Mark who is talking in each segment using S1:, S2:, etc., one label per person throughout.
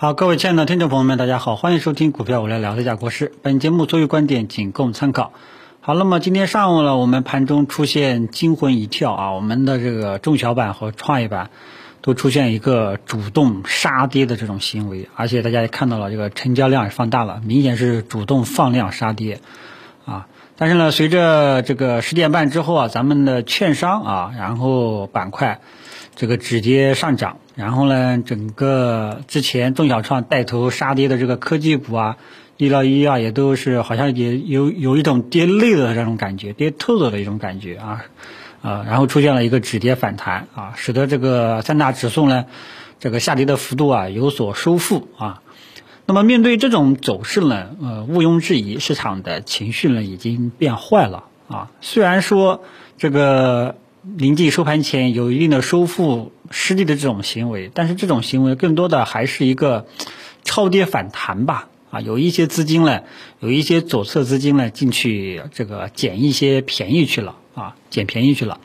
S1: 好，各位亲爱的听众朋友们，大家好，欢迎收听股票我来聊这家国事。本节目所有观点仅供参考。好，那么今天上午呢，我们盘中出现惊魂一跳啊，我们的这个中小板和创业板都出现一个主动杀跌的这种行为，而且大家也看到了这个成交量也放大了，明显是主动放量杀跌啊。但是呢，随着这个十点半之后啊，咱们的券商啊，然后板块。这个止跌上涨，然后呢，整个之前中小创带头杀跌的这个科技股啊，医疗医药也都是好像也有有一种跌累了的这种感觉，跌透了的一种感觉啊，啊，然后出现了一个止跌反弹啊，使得这个三大指数呢，这个下跌的幅度啊有所收复啊。那么面对这种走势呢，呃，毋庸置疑，市场的情绪呢已经变坏了啊。虽然说这个。临近收盘前有一定的收复失地的这种行为，但是这种行为更多的还是一个 超跌反弹吧。啊，有一些资金呢，有一些左侧资金呢进去这个捡一些便宜去了啊，捡便宜去了。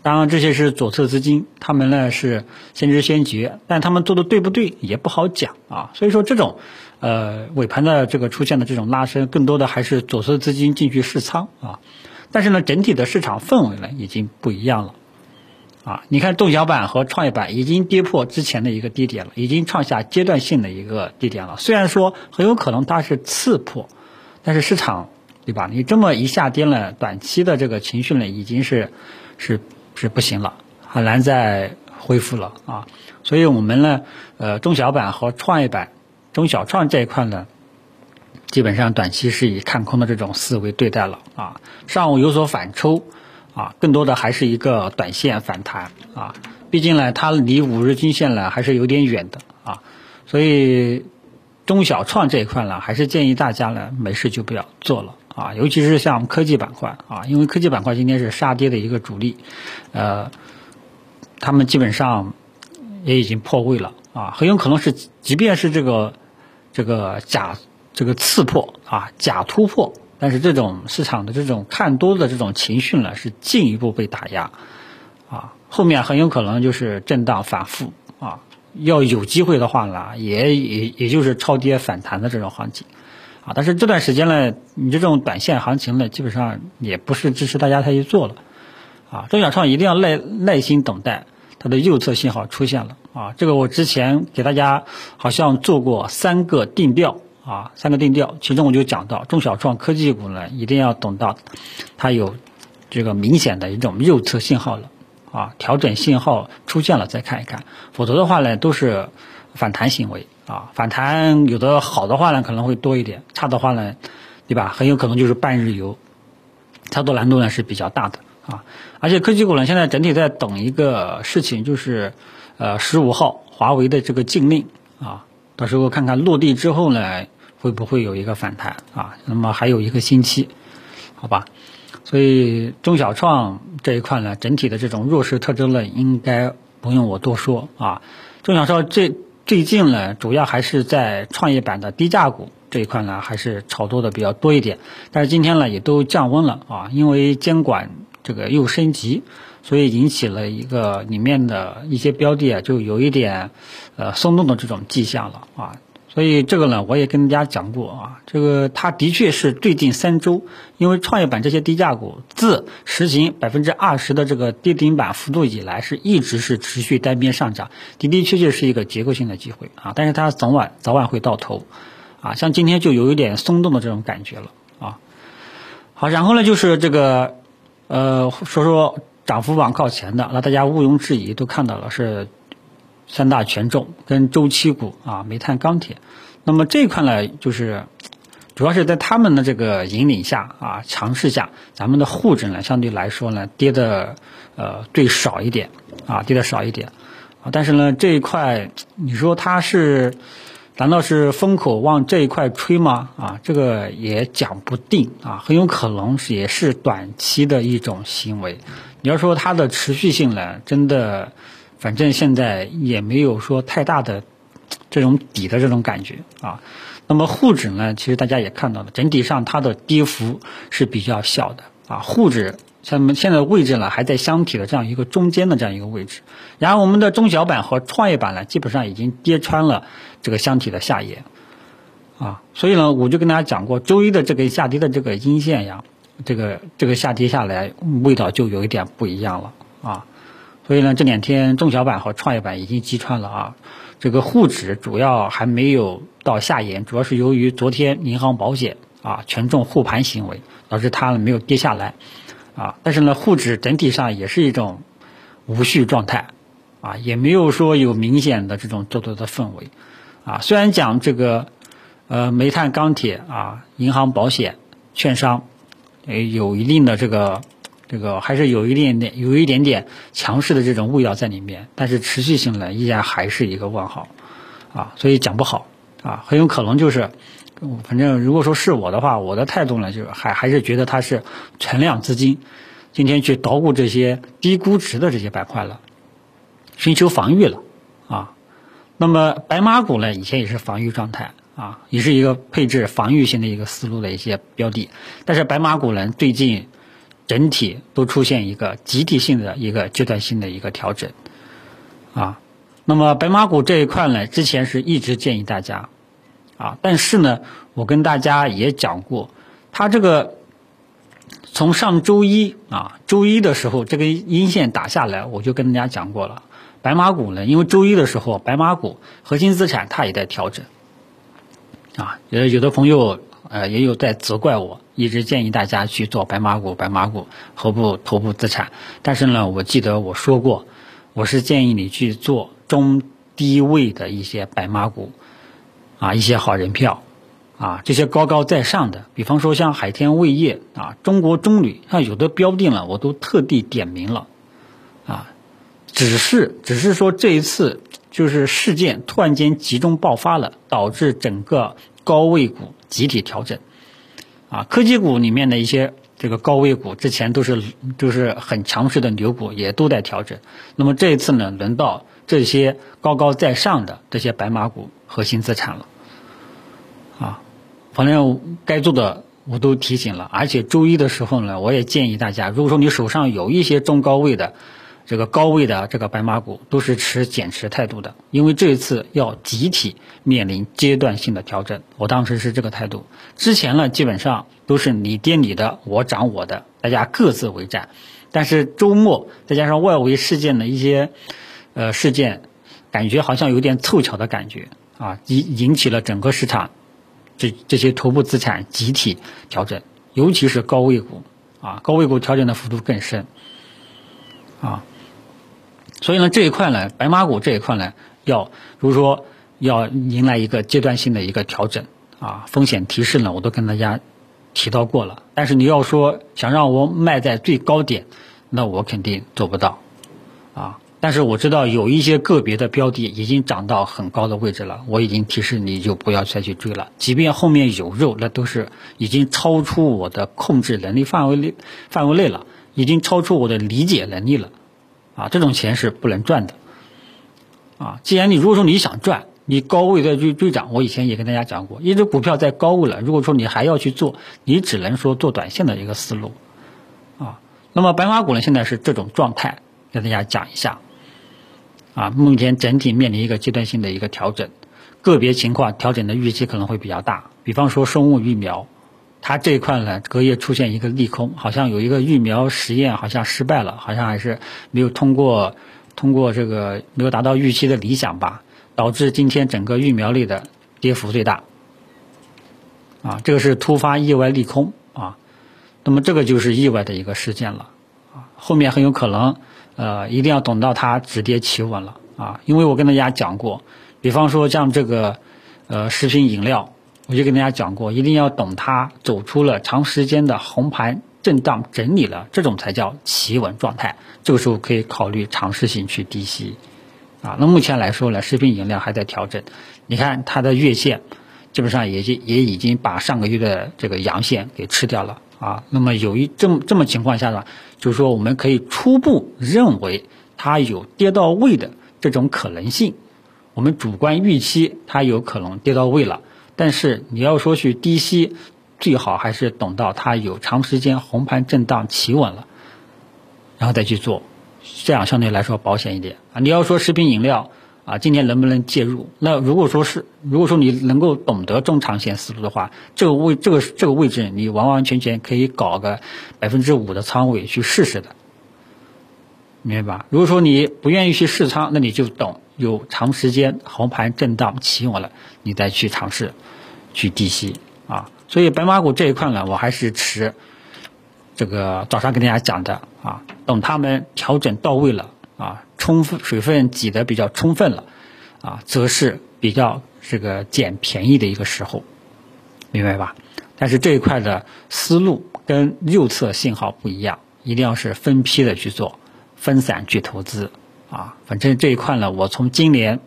S1: 当然这些是左侧资金，他们呢是先知先觉，但他们做的对不对也不好讲啊。所以说这种呃尾盘的这个出现的这种拉升，更多的还是左侧资金进去试仓啊。但是呢，整体的市场氛围呢已经不一样了，啊，你看中小板和创业板已经跌破之前的一个低点了，已经创下阶段性的一个低点了。虽然说很有可能它是次破，但是市场对吧？你这么一下跌呢，短期的这个情绪呢已经是是是不行了，很难再恢复了啊。所以我们呢，呃，中小板和创业板、中小创这一块呢。基本上短期是以看空的这种思维对待了啊，上午有所反抽啊，更多的还是一个短线反弹啊，毕竟呢它离五日均线呢还是有点远的啊，所以中小创这一块呢，还是建议大家呢没事就不要做了啊，尤其是像科技板块啊，因为科技板块今天是杀跌的一个主力，呃，他们基本上也已经破位了啊，很有可能是即便是这个这个假。这个刺破啊，假突破，但是这种市场的这种看多的这种情绪呢，是进一步被打压，啊，后面很有可能就是震荡反复啊，要有机会的话呢，也也也就是超跌反弹的这种行情，啊，但是这段时间呢，你这种短线行情呢，基本上也不是支持大家太去做了，啊，中小创一定要耐耐心等待它的右侧信号出现了，啊，这个我之前给大家好像做过三个定调。啊，三个定调，其中我就讲到中小创科技股呢，一定要等到它有这个明显的一种右侧信号了，啊，调整信号出现了再看一看，否则的话呢，都是反弹行为啊，反弹有的好的话呢可能会多一点，差的话呢，对吧？很有可能就是半日游，操作难度呢是比较大的啊，而且科技股呢现在整体在等一个事情，就是呃十五号华为的这个禁令啊。到时候看看落地之后呢，会不会有一个反弹啊？那么还有一个星期，好吧？所以中小创这一块呢，整体的这种弱势特征呢，应该不用我多说啊。中小创这最近呢，主要还是在创业板的低价股这一块呢，还是炒作的比较多一点。但是今天呢，也都降温了啊，因为监管这个又升级。所以引起了一个里面的一些标的啊，就有一点呃松动的这种迹象了啊。所以这个呢，我也跟大家讲过啊，这个它的确是最近三周，因为创业板这些低价股自实行百分之二十的这个跌停板幅度以来，是一直是持续单边上涨，的的确确是一个结构性的机会啊。但是它早晚早晚会到头啊，像今天就有一点松动的这种感觉了啊。好，然后呢就是这个呃说说。涨幅榜靠前的，那大家毋庸置疑都看到了是三大权重跟周期股啊，煤炭、钢铁。那么这一块呢，就是主要是在他们的这个引领下啊，强势下，咱们的沪指呢相对来说呢跌的呃最少一点啊，跌的少一点啊。但是呢这一块，你说它是？难道是风口往这一块吹吗？啊，这个也讲不定啊，很有可能是也是短期的一种行为。你要说它的持续性呢，真的，反正现在也没有说太大的这种底的这种感觉啊。那么沪指呢，其实大家也看到了，整体上它的跌幅是比较小的啊。沪指像现在的位置呢还在箱体的这样一个中间的这样一个位置，然后我们的中小板和创业板呢基本上已经跌穿了这个箱体的下沿，啊，所以呢我就跟大家讲过，周一的这个下跌的这个阴线呀，这个这个下跌下来味道就有一点不一样了。啊，所以呢这两天中小板和创业板已经击穿了啊，这个沪指主要还没有到下沿，主要是由于昨天银行保险啊权重护盘行为导致它没有跌下来。啊，但是呢，沪指整体上也是一种无序状态，啊，也没有说有明显的这种做多的氛围，啊，虽然讲这个，呃，煤炭、钢铁啊，银行、保险、券商，诶，有一定的这个，这个还是有一点点，有一点点强势的这种味道在里面，但是持续性呢，依然还是一个问号，啊，所以讲不好，啊，很有可能就是。反正如果说是我的话，我的态度呢，就是还还是觉得它是存量资金，今天去捣鼓这些低估值的这些板块了，寻求防御了啊。那么白马股呢，以前也是防御状态啊，也是一个配置防御性的一个思路的一些标的。但是白马股呢，最近整体都出现一个集体性的一个阶段性的一个调整啊。那么白马股这一块呢，之前是一直建议大家。啊，但是呢，我跟大家也讲过，它这个从上周一啊，周一的时候这个阴线打下来，我就跟大家讲过了。白马股呢，因为周一的时候，白马股核心资产它也在调整，啊，有有的朋友呃也有在责怪我，一直建议大家去做白马股，白马股头部头部资产。但是呢，我记得我说过，我是建议你去做中低位的一些白马股。啊，一些好人票，啊，这些高高在上的，比方说像海天味业啊，中国中铝，像有的标的了，我都特地点名了，啊，只是只是说这一次就是事件突然间集中爆发了，导致整个高位股集体调整，啊，科技股里面的一些这个高位股之前都是都是很强势的牛股，也都在调整，那么这一次呢，轮到这些高高在上的这些白马股核心资产了。啊，反正该做的我都提醒了，而且周一的时候呢，我也建议大家，如果说你手上有一些中高位的这个高位的这个白马股，都是持减持态度的，因为这一次要集体面临阶段性的调整。我当时是这个态度，之前呢基本上都是你跌你的，我涨我的，大家各自为战。但是周末再加上外围事件的一些呃事件，感觉好像有点凑巧的感觉啊，引引起了整个市场。这这些头部资产集体调整，尤其是高位股啊，高位股调整的幅度更深啊，所以呢，这一块呢，白马股这一块呢，要如果说要迎来一个阶段性的一个调整啊，风险提示呢，我都跟大家提到过了。但是你要说想让我卖在最高点，那我肯定做不到啊。但是我知道有一些个别的标的已经涨到很高的位置了，我已经提示你就不要再去追了。即便后面有肉，那都是已经超出我的控制能力范围内范围内了，已经超出我的理解能力了。啊，这种钱是不能赚的。啊，既然你如果说你想赚，你高位再去追涨，我以前也跟大家讲过，一只股票在高位了，如果说你还要去做，你只能说做短线的一个思路。啊，那么白马股呢，现在是这种状态，跟大家讲一下。啊，目前整体面临一个阶段性的一个调整，个别情况调整的预期可能会比较大。比方说生物疫苗，它这一块呢隔夜出现一个利空，好像有一个疫苗实验好像失败了，好像还是没有通过，通过这个没有达到预期的理想吧，导致今天整个疫苗类的跌幅最大。啊，这个是突发意外利空啊，那么这个就是意外的一个事件了啊，后面很有可能。呃，一定要等到它止跌企稳了啊！因为我跟大家讲过，比方说像这个呃食品饮料，我就跟大家讲过，一定要等它走出了长时间的红盘震荡整理了，这种才叫企稳状态。这个时候可以考虑尝试性去低吸啊。那目前来说呢，食品饮料还在调整，你看它的月线基本上也就也已经把上个月的这个阳线给吃掉了。啊，那么有一这么这么情况下呢，就是说我们可以初步认为它有跌到位的这种可能性，我们主观预期它有可能跌到位了，但是你要说去低吸，最好还是等到它有长时间红盘震荡企稳了，然后再去做，这样相对来说保险一点啊。你要说食品饮料啊，今年能不能介入？那如果说是，如果说你能够懂得中长线思路的话，这个位这个这个位置你完完全全可以搞个百分之五的仓位去试试的，明白吧？如果说你不愿意去试仓，那你就等有长时间红盘震荡起稳了，你再去尝试去低吸啊。所以白马股这一块呢，我还是持。这个早上跟大家讲的啊，等他们调整到位了啊，充分水分挤得比较充分了啊，则是比较这个捡便宜的一个时候，明白吧？但是这一块的思路跟右侧信号不一样，一定要是分批的去做，分散去投资啊。反正这一块呢，我从今年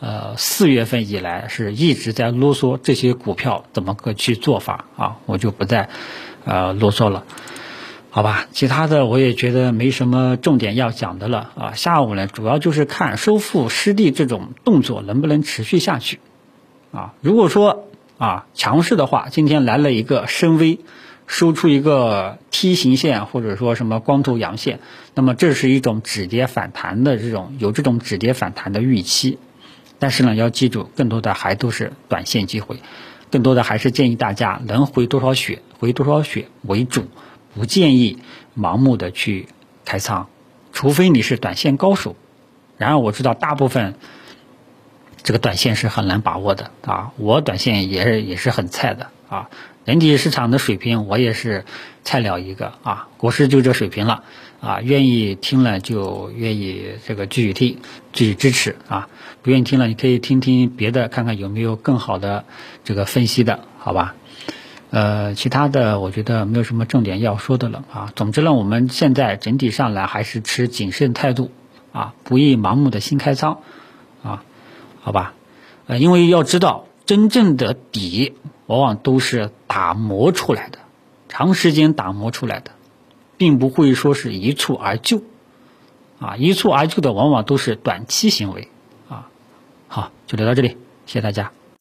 S1: 呃四月份以来是一直在啰嗦这些股票怎么个去做法啊，我就不再呃啰嗦了。好吧，其他的我也觉得没什么重点要讲的了啊。下午呢，主要就是看收复失地这种动作能不能持续下去啊。如果说啊强势的话，今天来了一个深 V，收出一个梯形线或者说什么光头阳线，那么这是一种止跌反弹的这种有这种止跌反弹的预期。但是呢，要记住，更多的还都是短线机会，更多的还是建议大家能回多少血回多少血为主。不建议盲目的去开仓，除非你是短线高手。然而我知道大部分这个短线是很难把握的啊，我短线也是也是很菜的啊。整体市场的水平我也是菜鸟一个啊，国师就这水平了啊。愿意听了就愿意这个继续听，继续支持啊。不愿意听了你可以听听别的，看看有没有更好的这个分析的，好吧？呃，其他的我觉得没有什么重点要说的了啊。总之呢，我们现在整体上来还是持谨慎态度啊，不宜盲目的新开仓啊，好吧？呃，因为要知道，真正的底往往都是打磨出来的，长时间打磨出来的，并不会说是一蹴而就啊，一蹴而就的往往都是短期行为啊。好，就聊到这里，谢谢大家。